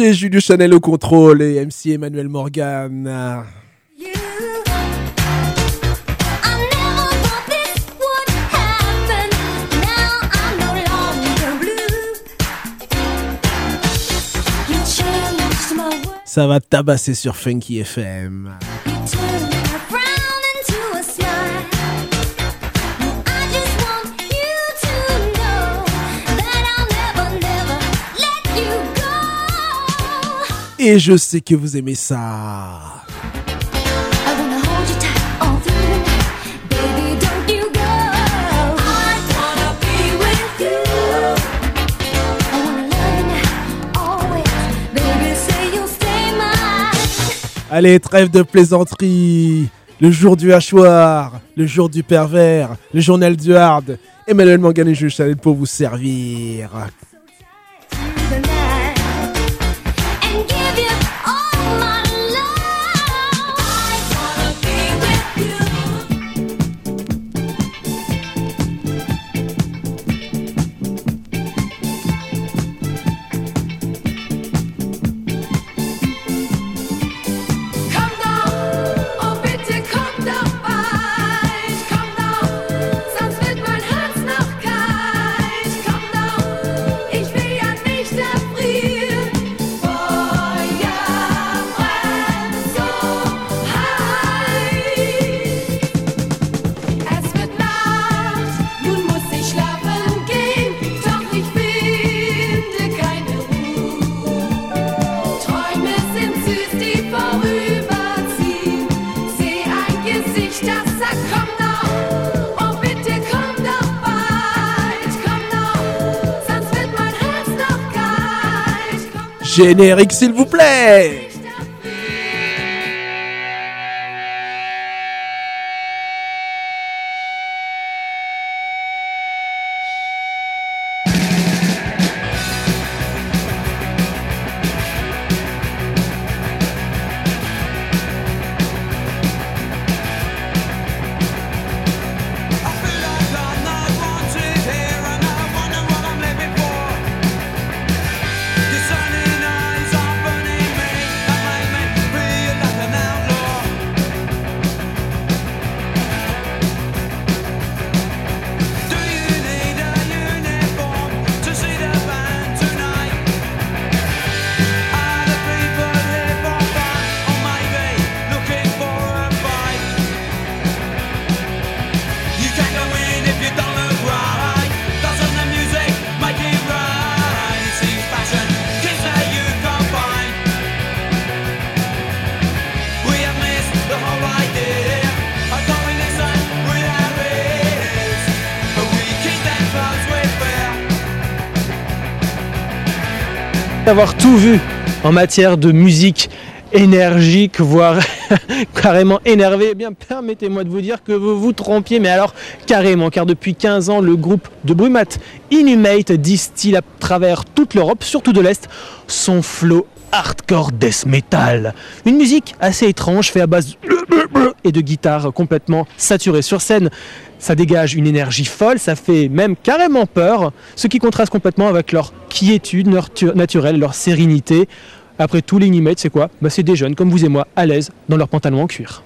DJ Julio Chanel au contrôle et MC Emmanuel Morgan. Ça va tabasser sur Funky FM. Et je sais que vous aimez ça. Allez, trêve de plaisanterie. Le jour du hachoir, le jour du pervers, le journal du hard. Emmanuel Mangan et Jules Chalet pour vous servir. Générique s'il vous plaît avoir tout vu en matière de musique énergique, voire carrément énervé, eh bien permettez-moi de vous dire que vous vous trompiez, mais alors carrément, car depuis 15 ans, le groupe de Brumat Inhumate distille à travers toute l'Europe, surtout de l'Est, son flow hardcore death metal. Une musique assez étrange, fait à base et de guitare complètement saturée sur scène. Ça dégage une énergie folle, ça fait même carrément peur, ce qui contraste complètement avec leur quiétude naturelle, leur sérénité. Après tout, les c'est quoi? Bah, C'est des jeunes comme vous et moi, à l'aise dans leurs pantalons en cuir.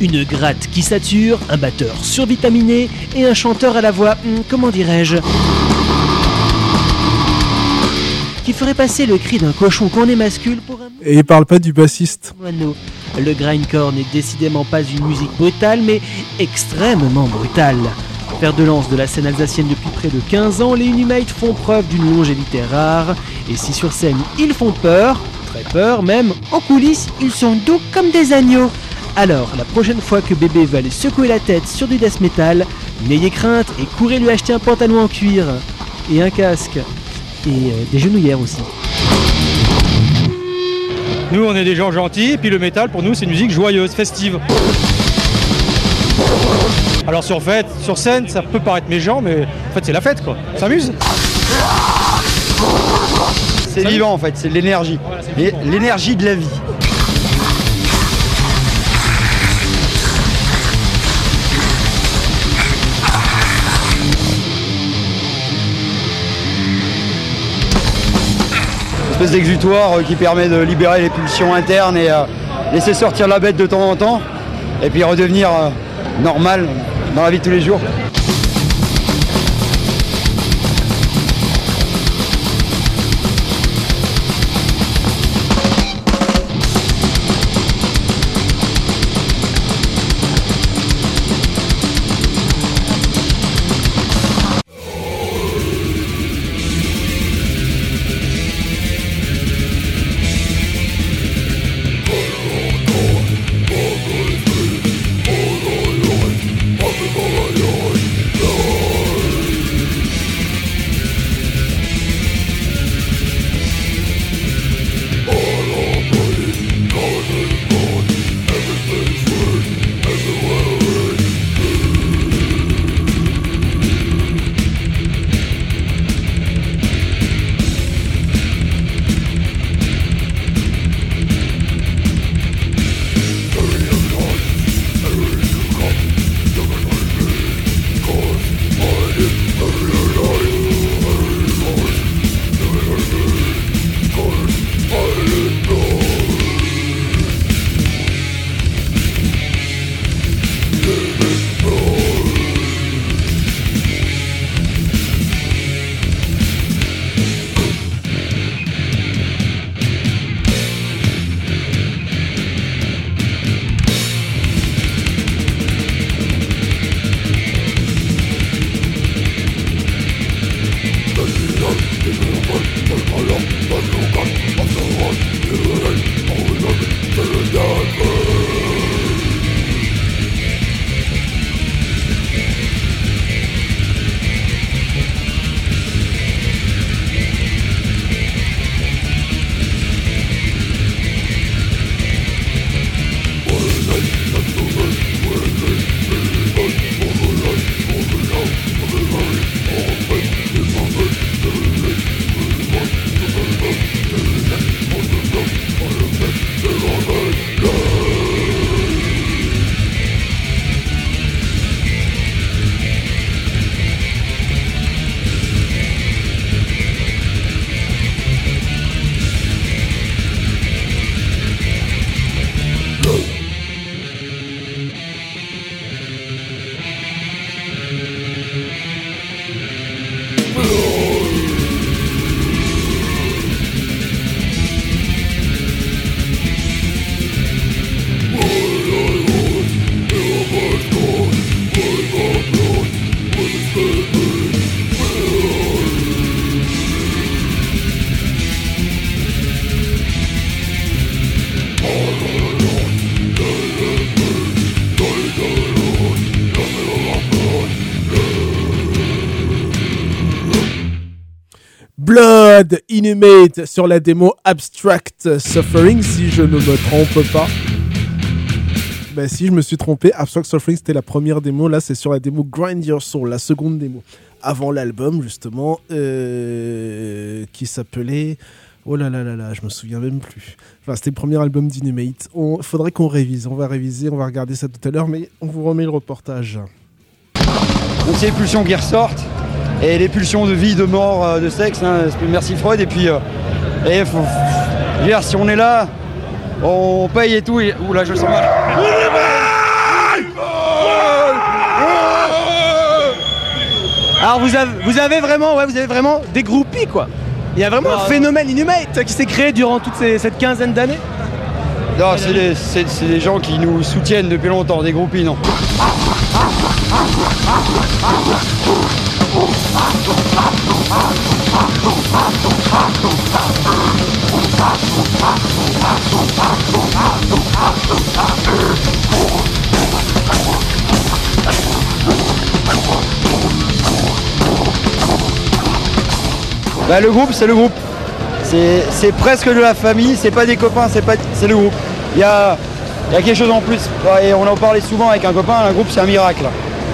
Une gratte qui sature, un batteur survitaminé et un chanteur à la voix, hmm, comment dirais-je, qui ferait passer le cri d'un cochon qu'on émascule pour un... Et il parle pas du bassiste. Le grindcore n'est décidément pas une musique brutale, mais extrêmement brutale. Père de lance de la scène alsacienne depuis près de 15 ans, les Inhumates font preuve d'une longévité rare, et si sur scène ils font peur, très peur même, en coulisses ils sont doux comme des agneaux. Alors, la prochaine fois que bébé va aller secouer la tête sur du death metal, n'ayez crainte et courez lui acheter un pantalon en cuir et un casque et euh, des genouillères aussi. Nous, on est des gens gentils, et puis le métal, pour nous, c'est une musique joyeuse, festive. Alors sur, fête, sur scène, ça peut paraître méchant, mais en fait, c'est la fête, quoi. On s'amuse. C'est vivant, en fait, c'est l'énergie. l'énergie de la vie. Espèce d'exutoire euh, qui permet de libérer les pulsions internes et euh, laisser sortir la bête de temps en temps, et puis redevenir euh, normal dans la vie de tous les jours. Inhumate sur la démo Abstract Suffering, si je ne me trompe pas. Ben si je me suis trompé, Abstract Suffering c'était la première démo, là c'est sur la démo Grind Your Soul, la seconde démo. Avant l'album justement, euh, qui s'appelait... Oh là là là là, je me souviens même plus. Enfin, c'était le premier album d'Inhumate. Il faudrait qu'on révise, on va réviser, on va regarder ça tout à l'heure, mais on vous remet le reportage. Donc pulsions qui ressortent et les pulsions de vie, de mort, euh, de sexe. hein, merci Freud. Et puis, euh, et faut, dire, si on est là, on paye et tout. Et, ouh là, je le sens mal. Alors vous avez, vous avez vraiment, ouais, vous avez vraiment des groupies quoi. Il y a vraiment un phénomène Inhumate qui s'est créé durant toute ces- cette quinzaine d'années. Non, c'est des, des gens qui nous soutiennent depuis longtemps, des groupies, non. Bah, le groupe, c'est le groupe. C'est presque de la famille, c'est pas des copains, c'est pas le groupe. Il y a, y a quelque chose en plus. Et on en parlait souvent avec un copain, un groupe c'est un miracle.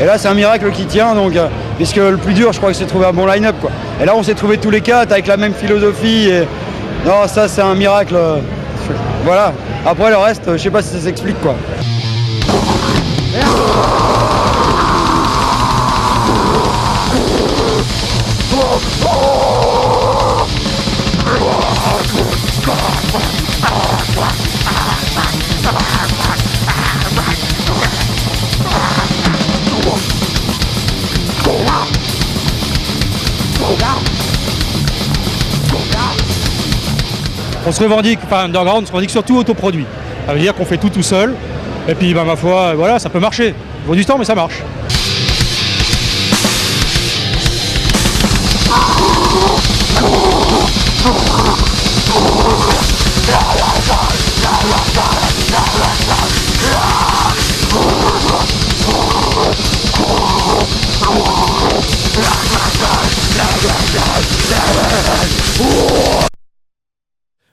Et là c'est un miracle qui tient donc euh, puisque le plus dur je crois que c'est de trouver un bon line-up quoi. Et là on s'est trouvé tous les quatre avec la même philosophie et non ça c'est un miracle. euh, Voilà. Après le reste, je sais pas si ça s'explique quoi. On se revendique, enfin underground, on se revendique surtout autoproduit. Ça veut dire qu'on fait tout tout seul. Et puis bah, ma foi, voilà, ça peut marcher. Il faut du temps mais ça marche.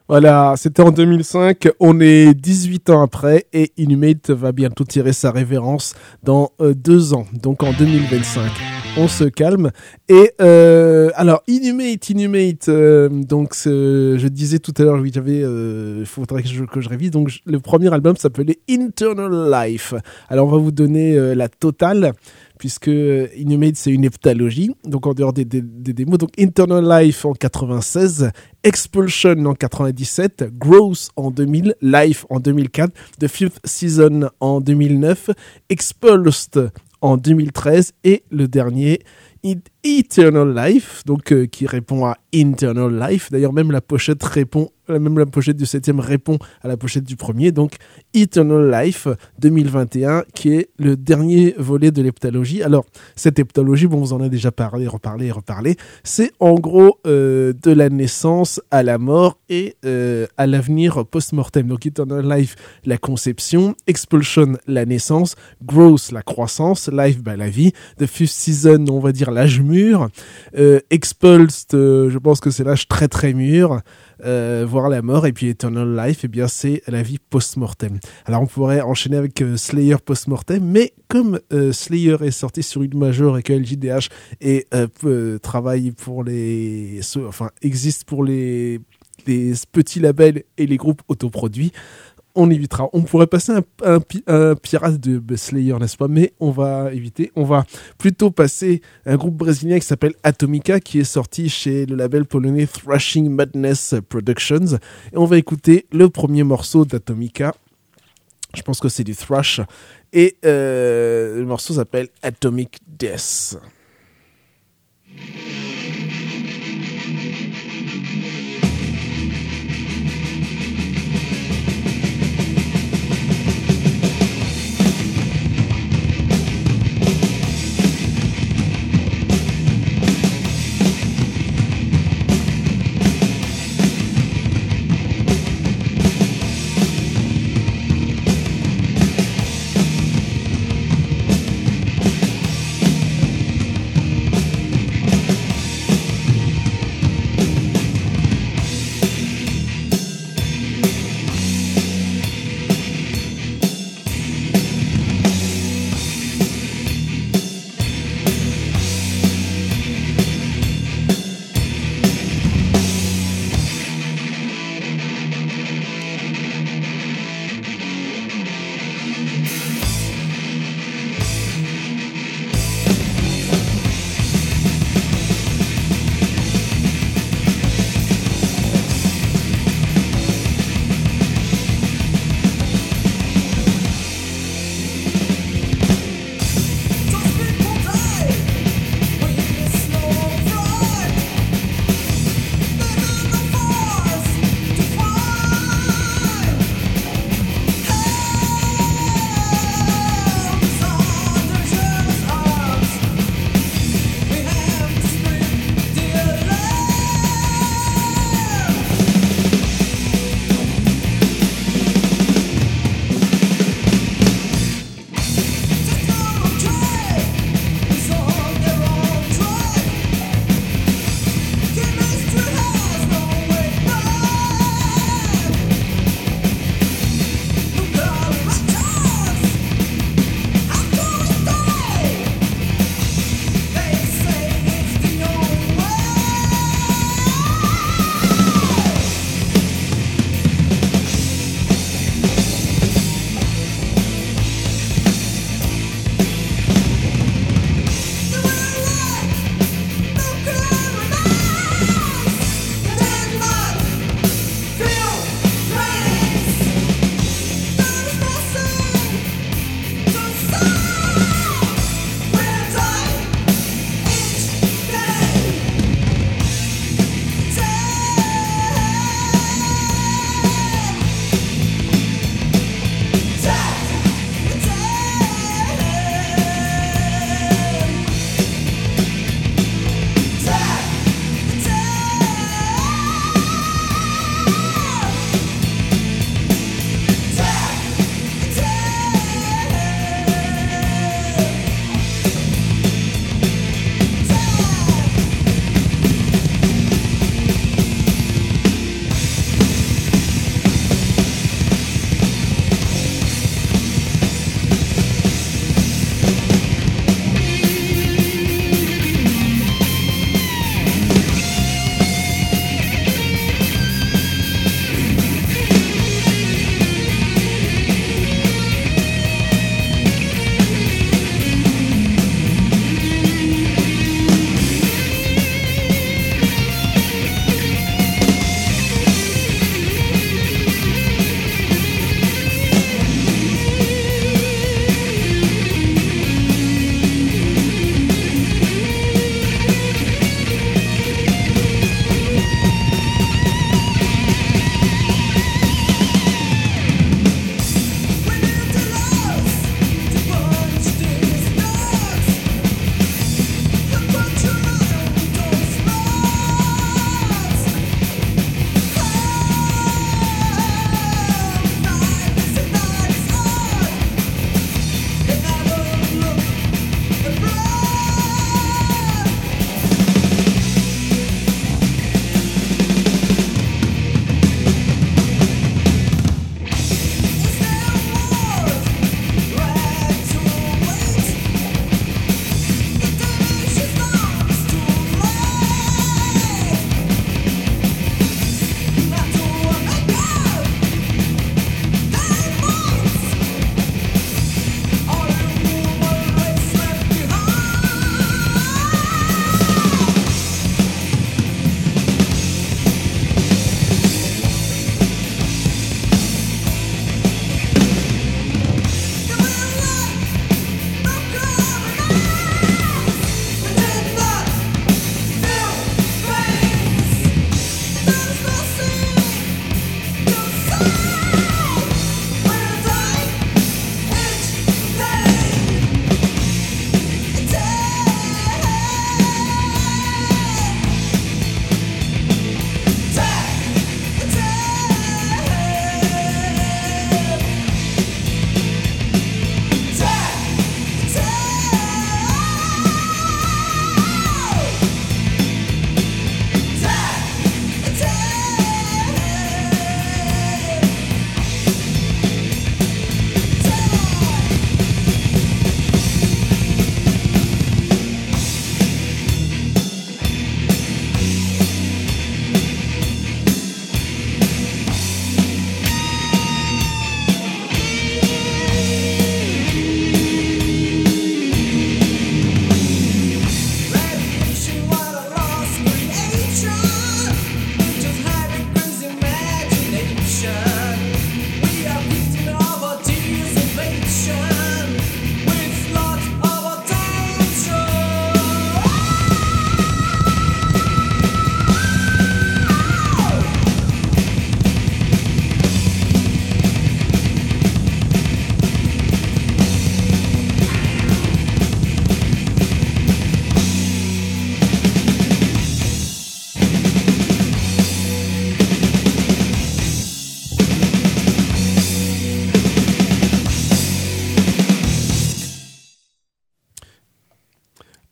Voilà, c'était en 2005, on est 18 ans après et Inhumate va bientôt tirer sa révérence dans euh, deux ans, donc en 2025. On se calme. Et euh, alors, Inhumate, Inhumate, euh, donc je disais tout à l'heure, oui, j'avais, il faudrait que je, que je révise, donc le premier album s'appelait Internal Life. Alors on va vous donner la totale puisque Inhumate c'est une heptalogie, donc en dehors des, des, des, démos. Donc Internal Life en 96, Expulsion en 97, Growth en 2000, Life en 2004, The Fifth Season en 2009, Expulsed en 2013 et le dernier Eternal Life, donc euh, qui répond à Internal Life. D'ailleurs, même la pochette répond, euh, même la pochette du septième répond à la pochette du premier. Donc, Eternal Life 2021, qui est le dernier volet de l'heptalogie. Alors, cette heptalogie, bon, vous en avez déjà parlé, reparlé, reparlé. C'est en gros euh, de la naissance à la mort et à l'avenir post-mortem. Donc, Eternal Life, la conception, Expulsion, la naissance, Growth, la croissance, Life, bah, la vie, The Fifth Season, on va dire l'âge mûr, Expulsed, je pense que c'est l'âge très très mûr, euh, voir la mort, et puis Eternal Life, et eh bien c'est la vie post-mortem. Alors on pourrait enchaîner avec euh, Slayer post-mortem, mais comme euh, Slayer est sorti sur une major et que LJDH et, travaille pour les... enfin existe pour les, les petits labels et les groupes autoproduits, on évitera. On pourrait passer un, pirate de Slayer, n'est-ce pas? Mais on va éviter. On va plutôt passer un groupe brésilien qui s'appelle Atomica, qui est sorti chez le label polonais Thrashing Madness Productions. Et on va écouter le premier morceau d'Atomica. Je pense que c'est du thrash. Et euh, le morceau s'appelle Atomic Death.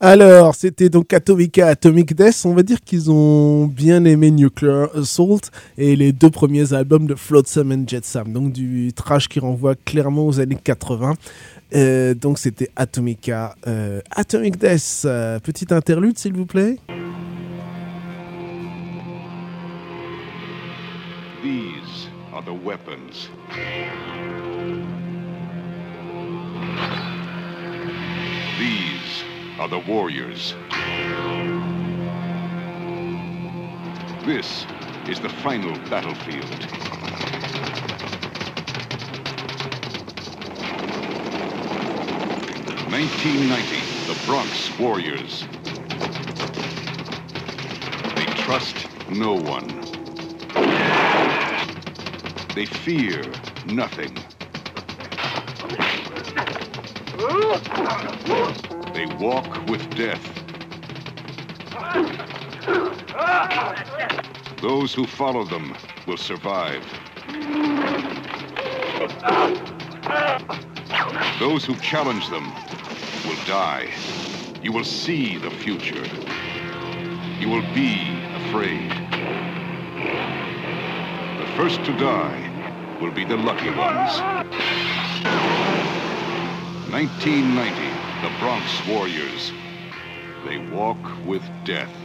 Alors, c'était donc Atomica Atomic Death. On va dire qu'ils ont bien aimé Nuclear Assault et les deux premiers albums de Flotsam and Jetsam. Donc du trash qui renvoie clairement aux années 80. Euh, donc c'était Atomica euh, Atomic Death. Euh, petite interlude, s'il vous plaît. These are the weapons. Are the warriors. This is the final battlefield. Nineteen ninety, the Bronx Warriors. They trust no one. They fear nothing. They walk with death. Those who follow them will survive. Those who challenge them will die. You will see the future. You will be afraid. The first to die will be the lucky ones. 1990, the Bronx Warriors. They walk with death.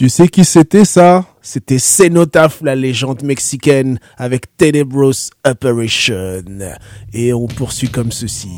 Tu sais qui c'était ça? C'était Cenotaph, la légende mexicaine, avec Tenebros Operation. Et on poursuit comme ceci.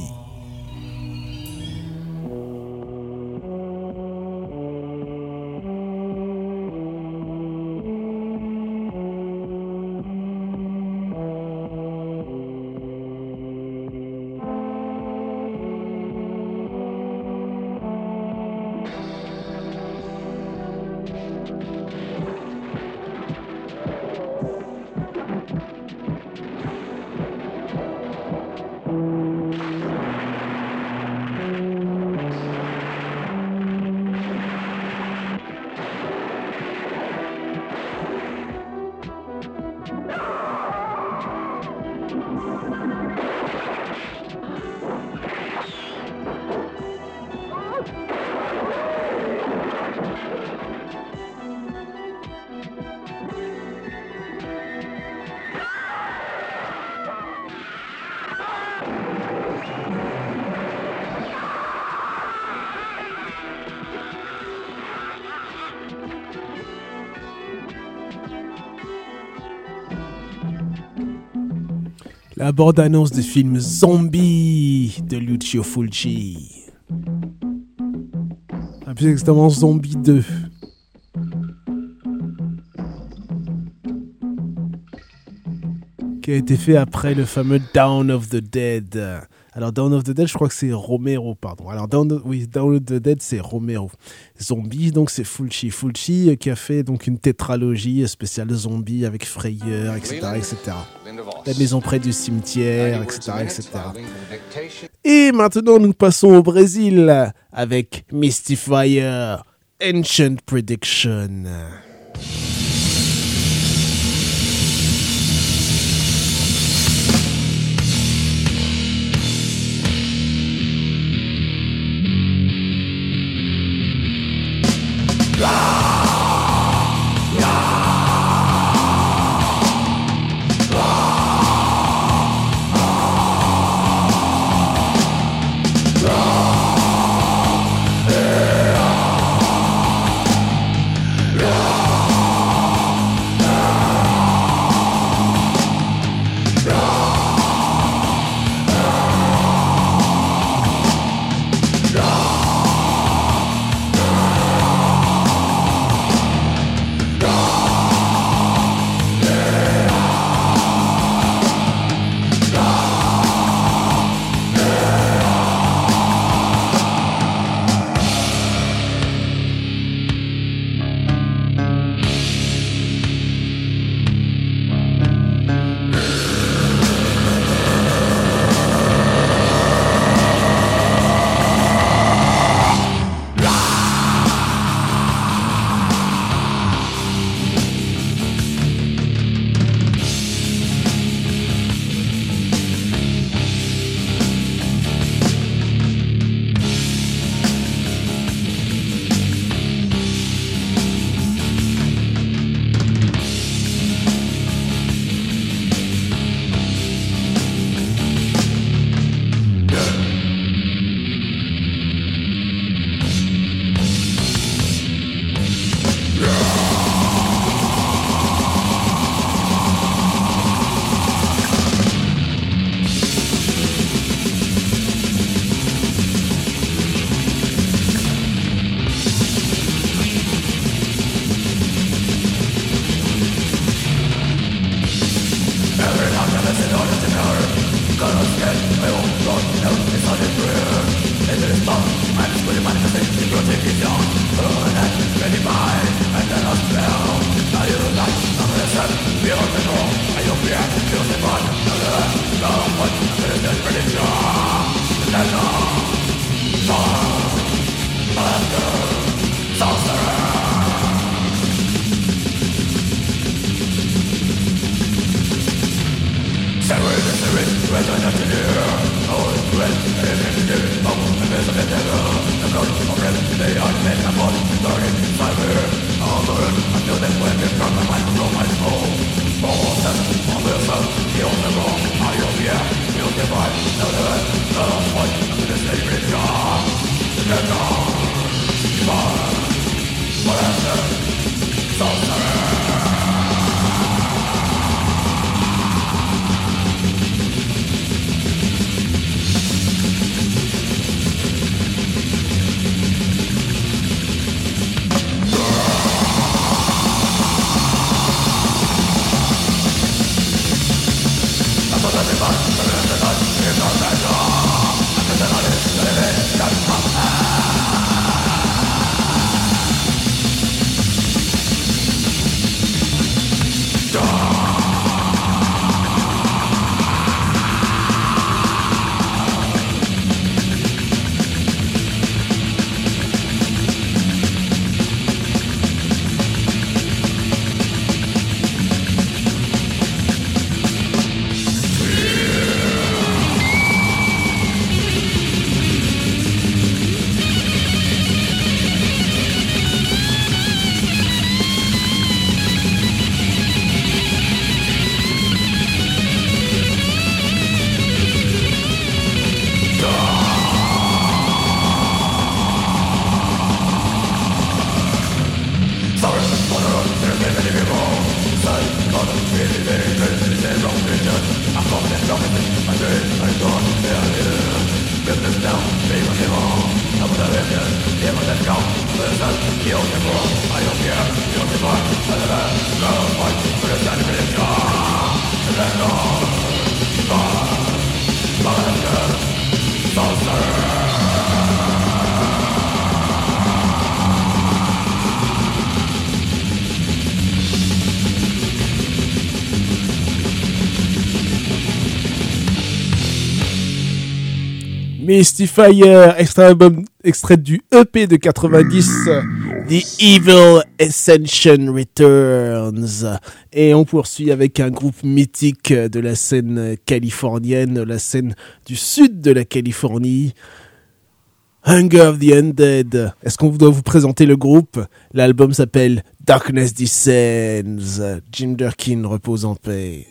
La bande-annonce du film Zombie de Lucio Fulci. Ah, plus exactement Zombie 2. Qui a été fait après le fameux Down of the Dead. Alors Down of the Dead, je crois que c'est Romero, pardon. Alors Down of, oui, Down of the Dead, c'est Romero. Zombie, donc c'est Fulci. Fulci euh, qui a fait donc une tétralogie spéciale zombie avec Frayeur, etc., etc. La maison près du cimetière, etc., etc. Et maintenant, nous passons au Brésil avec Mystifier, Ancient Prediction. Mystifier, extrait, album, extrait du EP de 90, The Evil Ascension Returns. Et on poursuit avec un groupe mythique de la scène californienne, la scène du sud de la Californie. Hunger of the Undead. Est-ce qu'on doit vous présenter le groupe? L'album s'appelle Darkness Descends. Jim Durkin repose en paix.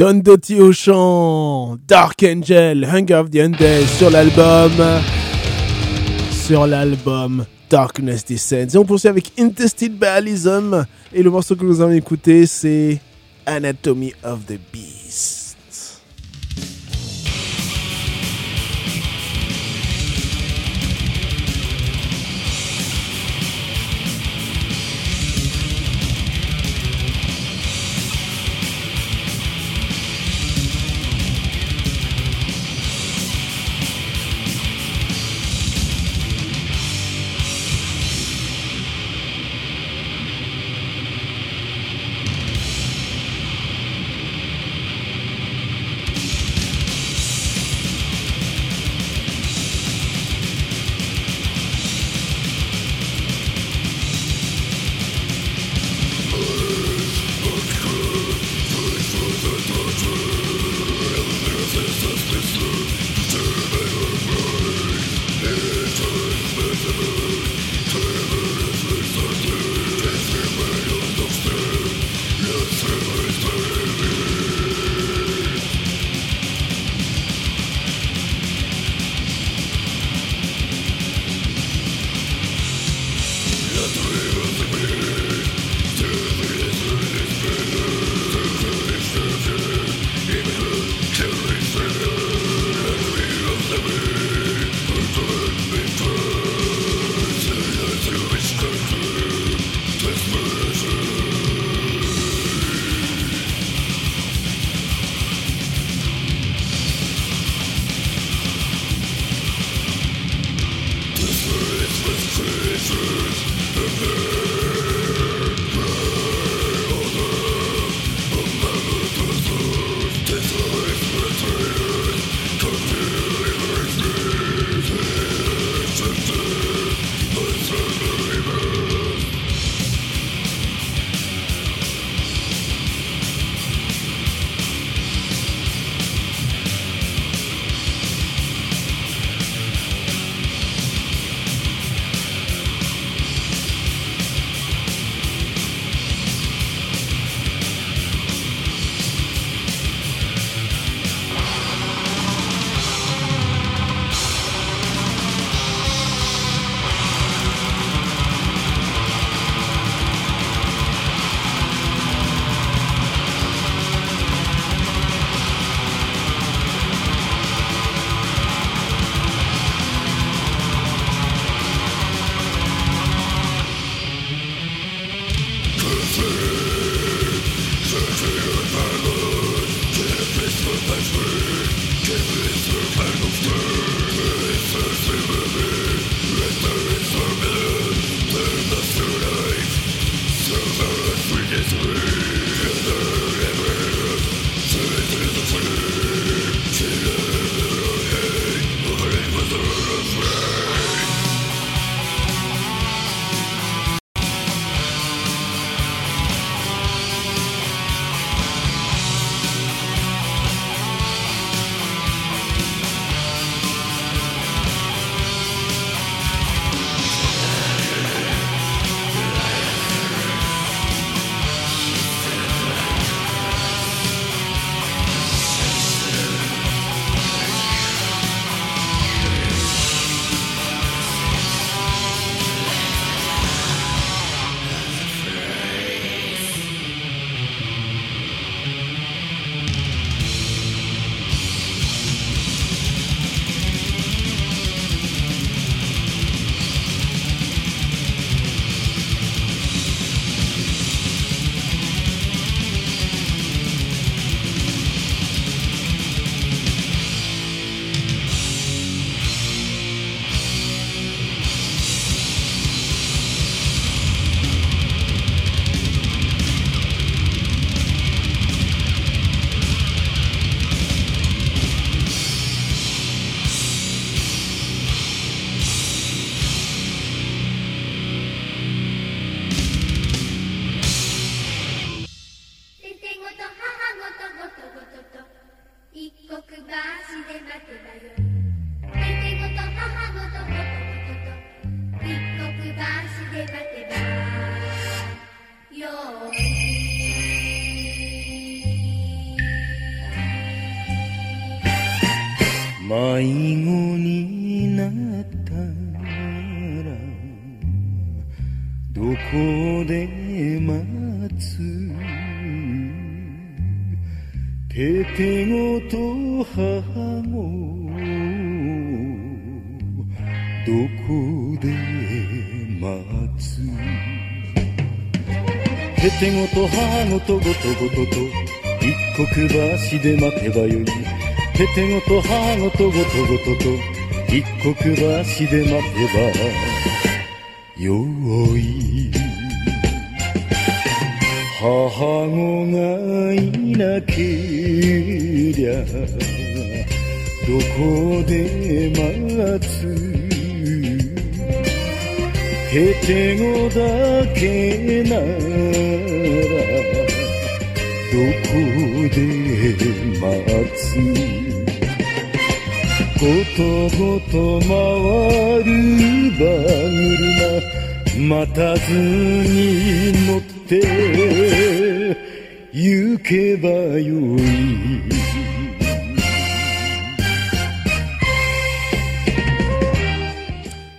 Don Doty au chant, Dark Angel, Hunger of the Undead sur l'album, sur l'album Darkness Descends. Et on poursuit avec Intested Baalism. Et le morceau que nous allons écouter, c'est Anatomy of the Beast. てててごと母もどこで待つ？ててごと母ごとごとごとと一刻橋で待てばよい。ててごと母ごとごとごとと一刻橋で待てばよい。母子がいなけりゃどこで待つ？へてごだけならどこで待つ？ごとごと回る馬車待たずに乗って行けばよい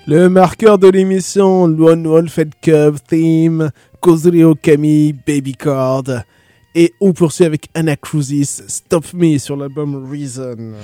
Le marqueur de l'émission, Lone Wolf Head Cub Theme, Kozuri Okami, Baby Chord. Et on poursuit avec Anacrusis, Stop Me sur l'album Reason.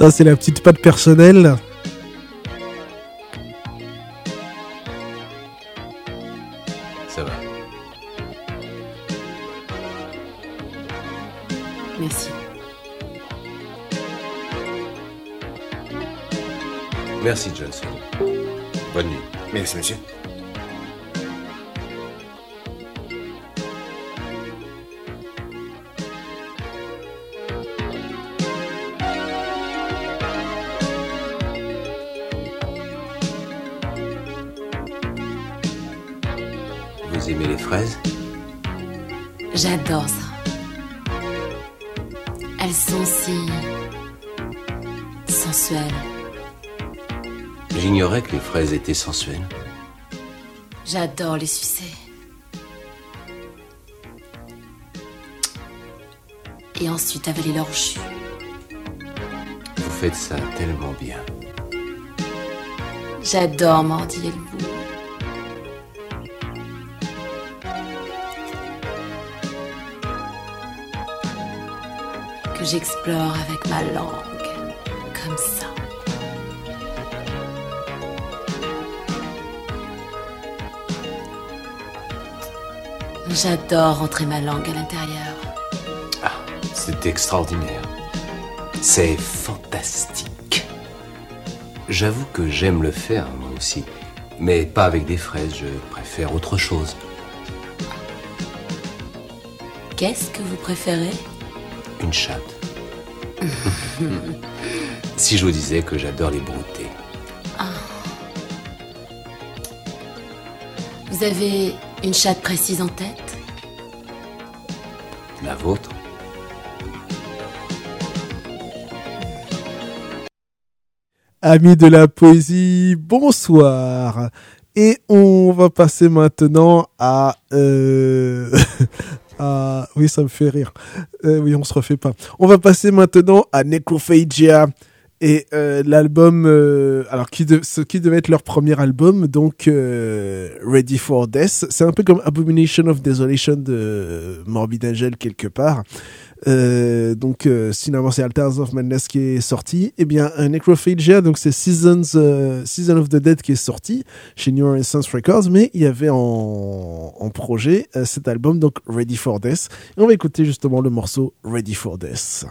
Ça, c'est la petite patte personnelle. J'adore les sucer. Et ensuite avaler leur jus. Vous faites ça tellement bien. J'adore mordiller le bout. Que j'explore avec ma langue. J'adore entrer ma langue à l'intérieur. C'est extraordinaire. C'est fantastique. J'avoue que j'aime le faire, moi aussi. Mais pas avec des fraises, je préfère autre chose. Qu'est-ce que vous préférez? Une chatte. si je vous disais que j'adore les brouter. Vous avez une chatte précise en tête La vôtre Amis de la poésie, bonsoir. Et on va passer maintenant à... euh, à- Oui, ça me fait rire. Euh, oui, on se refait pas. On va passer maintenant à Necrophagia. Et euh, l'album, euh, alors qui de, ce qui devait être leur premier album, donc euh, Ready for Death, c'est un peu comme Abomination of Desolation de Morbid Angel quelque part. Euh, donc euh, finalement c'est Altars of Madness qui est sorti. Et bien un Necrophagia, donc c'est Seasons, euh, Season of the Dead qui est sorti chez New Renaissance Records, mais il y avait en, en projet cet album donc Ready for Death. Et on va écouter justement le morceau Ready for Death.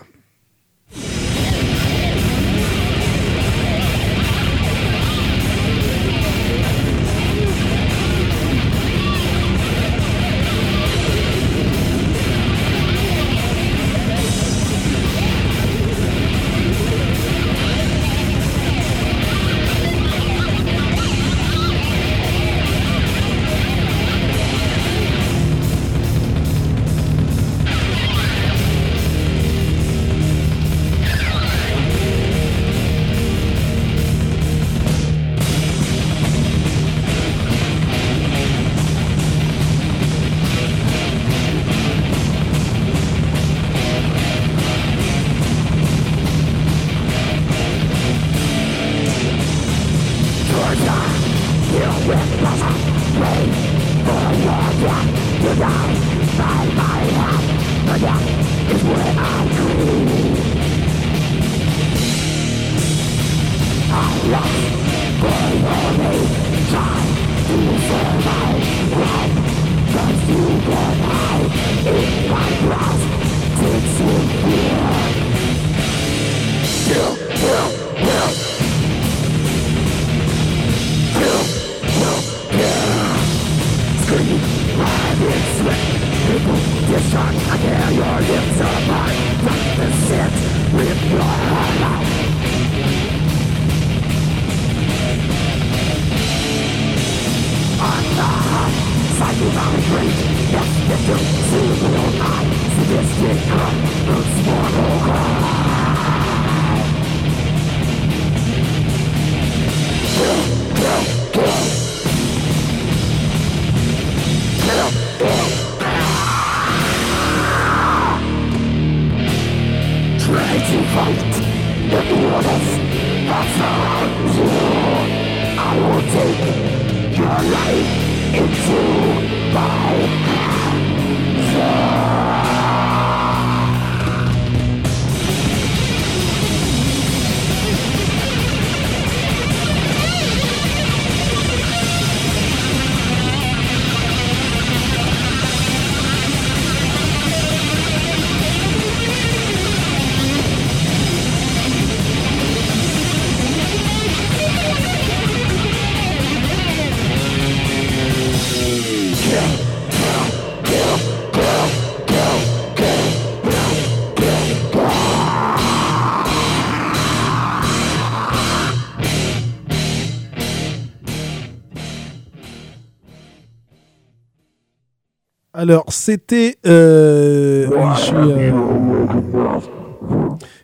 Alors, c'était. euh, oui, je suis, euh,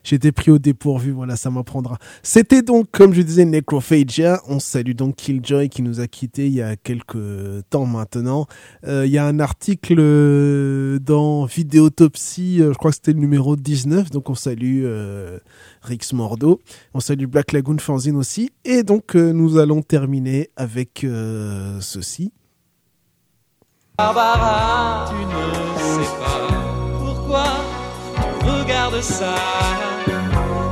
J'ai été pris au dépourvu, voilà, ça m'apprendra. C'était donc, comme je disais, Necrophagia. On salue donc Killjoy qui nous a quittés il y a quelques temps maintenant. Euh, Il y a un article euh, dans Vidéotopsie, je crois que c'était le numéro 19, donc on salue Rix Mordo. On salue Black Lagoon Fanzine aussi. Et donc, nous allons terminer avec ceci. Barbara, tu ne sais pas pourquoi tu regardes ça.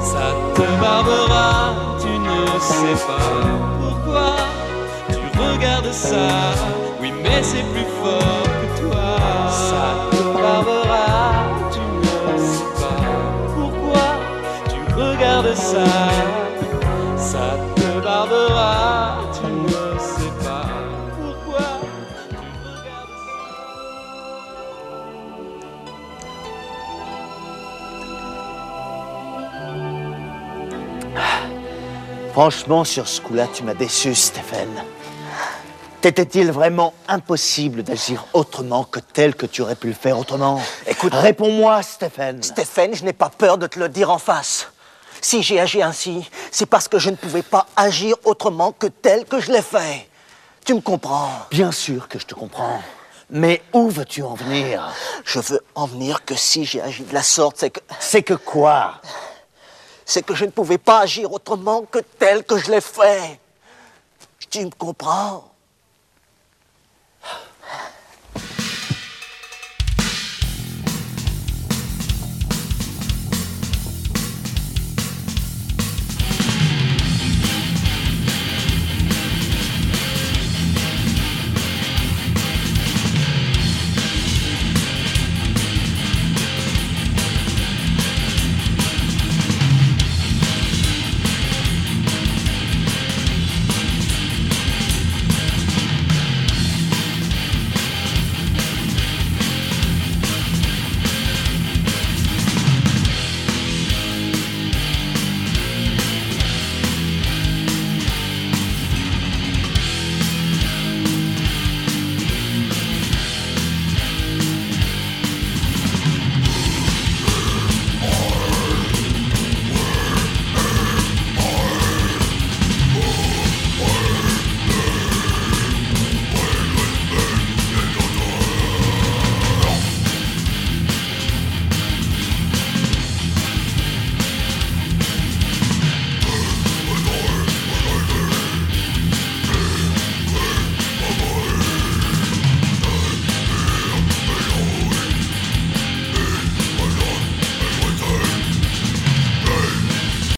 Ça te barbera, tu ne sais pas pourquoi tu regardes ça. Oui, mais c'est plus fort que toi. Ça te barbera, tu ne sais pas pourquoi tu regardes ça. Franchement, sur ce coup-là, tu m'as déçu, Stéphane. T'était-il vraiment impossible d'agir autrement que tel que tu aurais pu le faire autrement? Écoute, réponds-moi, Stéphane. Stéphane, je n'ai pas peur de te le dire en face. Si j'ai agi ainsi, c'est parce que je ne pouvais pas agir autrement que tel que je l'ai fait. Tu me comprends? Bien sûr que je te comprends. Mais où veux-tu en venir? Je veux en venir que si j'ai agi de la sorte, c'est que... C'est que quoi? C'est que je ne pouvais pas agir autrement que tel que je l'ai fait. Tu me comprends